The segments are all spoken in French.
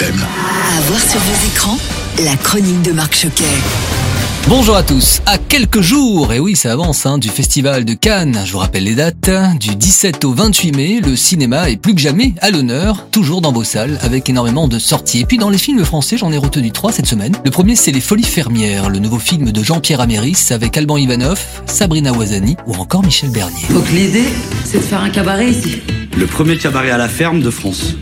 FM. À voir sur vos écrans, la chronique de Marc Choquet. Bonjour à tous. À quelques jours, et oui, ça avance, hein, du festival de Cannes. Je vous rappelle les dates. Du 17 au 28 mai, le cinéma est plus que jamais à l'honneur, toujours dans vos salles, avec énormément de sorties. Et puis dans les films français, j'en ai retenu trois cette semaine. Le premier, c'est Les Folies Fermières, le nouveau film de Jean-Pierre Améris avec Alban Ivanov, Sabrina Ouazani ou encore Michel Bernier. Donc l'idée, c'est de faire un cabaret ici. Le premier cabaret à la ferme de France.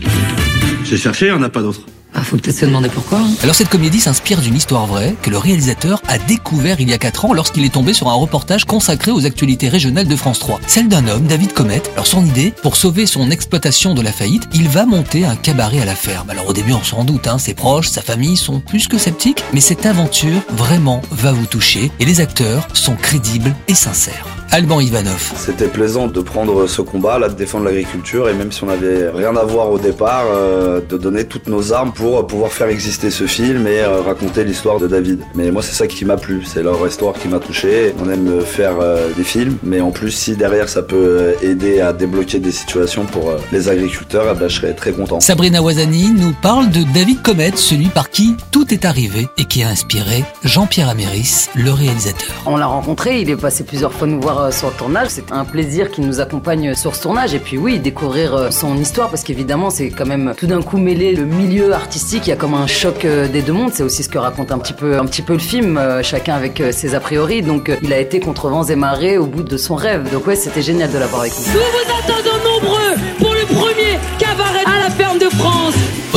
J'ai cherché, il n'y en a pas d'autre. Ah, faut peut-être se demander pourquoi. hein. Alors cette comédie s'inspire d'une histoire vraie que le réalisateur a découvert il y a 4 ans lorsqu'il est tombé sur un reportage consacré aux actualités régionales de France 3. Celle d'un homme, David Comet. Alors son idée, pour sauver son exploitation de la faillite, il va monter un cabaret à la ferme. Alors au début on s'en doute, hein, ses proches, sa famille sont plus que sceptiques, mais cette aventure vraiment va vous toucher et les acteurs sont crédibles et sincères. Alban Ivanov. C'était plaisant de prendre ce combat, là, de défendre l'agriculture et même si on n'avait rien à voir au départ, euh, de donner toutes nos armes pour pouvoir faire exister ce film et euh, raconter l'histoire de David. Mais moi, c'est ça qui m'a plu, c'est leur histoire qui m'a touché. On aime faire euh, des films, mais en plus, si derrière ça peut euh, aider à débloquer des situations pour euh, les agriculteurs, eh ben, je serais très content. Sabrina Ouazani nous parle de David Comet, celui par qui tout est arrivé et qui a inspiré Jean-Pierre Améris, le réalisateur. On l'a rencontré, il est passé plusieurs fois nous voir euh, sur le tournage. C'est un plaisir qu'il nous accompagne sur ce tournage. Et puis oui, découvrir euh, son histoire, parce qu'évidemment, c'est quand même tout d'un coup mêlé le milieu artistique. Il y a comme un choc euh, des deux mondes. C'est aussi ce que raconte un petit peu, un petit peu le film, euh, chacun avec euh, ses a priori. Donc euh, il a été contre vents et marées au bout de son rêve. Donc ouais, c'était génial de l'avoir avec nous. Nous vous attendons nombreux pour le premier cabaret à la ferme de France.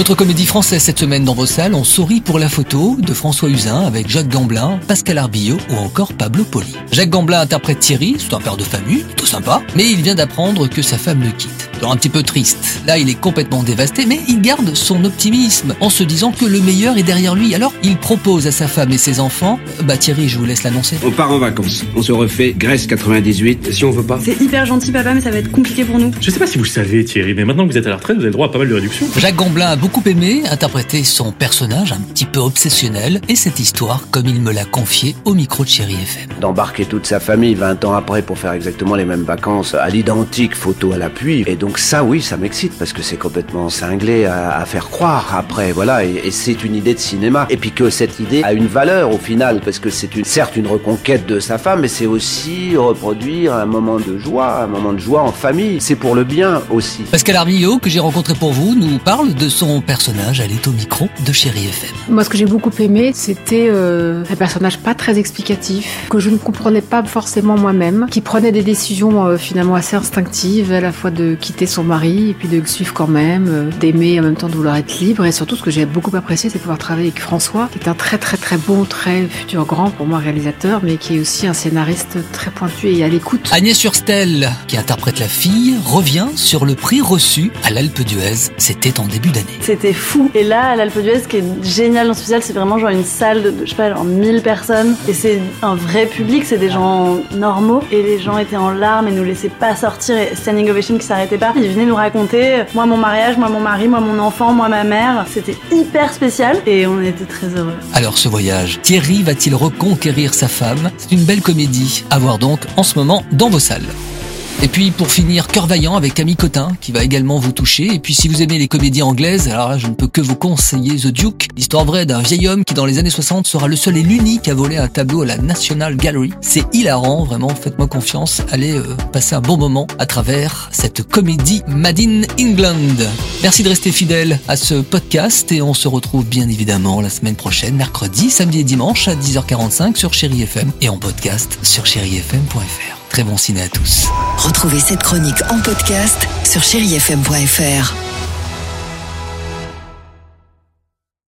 Autre comédie française cette semaine dans vos salles, on sourit pour la photo de François Usain avec Jacques Gamblin, Pascal Arbillot ou encore Pablo Poli. Jacques Gamblin interprète Thierry, c'est un père de famille, tout sympa, mais il vient d'apprendre que sa femme le quitte. Alors un petit peu triste. Là, il est complètement dévasté, mais il garde son optimisme en se disant que le meilleur est derrière lui. Alors, il propose à sa femme et ses enfants, bah Thierry, je vous laisse l'annoncer. On part en vacances. On se refait Grèce 98. Si on veut pas. C'est hyper gentil papa mais ça va être compliqué pour nous. Je sais pas si vous le savez, Thierry, mais maintenant que vous êtes à la retraite, vous avez droit à pas mal de réductions. Jacques Gamblin a beaucoup aimé interpréter son personnage un petit peu obsessionnel et cette histoire comme il me l'a confié au micro de Chéri FM. D'embarquer toute sa famille 20 ans après pour faire exactement les mêmes vacances à l'identique, photo à l'appui. Et donc ça, oui, ça m'excite parce que c'est complètement cinglé à, à faire croire après, voilà. Et, et c'est une idée de cinéma. Et puis que cette idée a une valeur au final parce que c'est une, certes une reconquête de sa femme, mais c'est aussi reproduire un moment de joie, un moment de joie en famille. C'est pour le bien aussi. Pascal Arbillot, que j'ai rencontré pour vous, nous parle de son personnage. Elle est au micro de Chéri FM. Moi ce que j'ai beaucoup aimé c'était euh, un personnage pas très explicatif, que je ne comprenais pas forcément moi-même, qui prenait des décisions euh, finalement assez instinctives, à la fois de quitter son mari et puis de le suivre quand même, euh, d'aimer en même temps de vouloir être libre et surtout ce que j'ai beaucoup apprécié c'est pouvoir travailler avec François, qui est un très très très bon, très futur grand pour moi réalisateur, mais qui est aussi un scénariste très pointu et à l'écoute. Agnès Surstel, qui interprète la fille, revient sur le prix reçu à l'Alpe d'Huez. C'était en début d'année. C'était fou. Et là, à l'Alpe d'Huez, ce qui est génial dans ce c'est vraiment genre une salle de, je sais pas, genre 1000 personnes. Et c'est un vrai public, c'est des gens normaux. Et les gens étaient en larmes et nous laissaient pas sortir. Et standing ovation qui s'arrêtait pas. Ils venaient nous raconter, euh, moi mon mariage, moi mon mari, moi mon enfant, moi ma mère. C'était hyper spécial et on était très heureux. Alors ce voyage, Thierry va-t-il reconquérir sa femme? C'est une belle comédie à voir donc en ce moment dans vos salles. Et puis pour finir, Cœur Vaillant avec Camille Cotin qui va également vous toucher. Et puis si vous aimez les comédies anglaises, alors là je ne peux que vous conseiller The Duke, l'histoire vraie d'un vieil homme qui dans les années 60 sera le seul et l'unique à voler un tableau à la National Gallery. C'est hilarant, vraiment, faites-moi confiance, allez euh, passer un bon moment à travers cette comédie Made in England. Merci de rester fidèle à ce podcast et on se retrouve bien évidemment la semaine prochaine, mercredi, samedi et dimanche à 10h45 sur Chéri FM et en podcast sur chérifm.fr. Très bon ciné à tous. Retrouvez cette chronique en podcast sur chérifm.fr.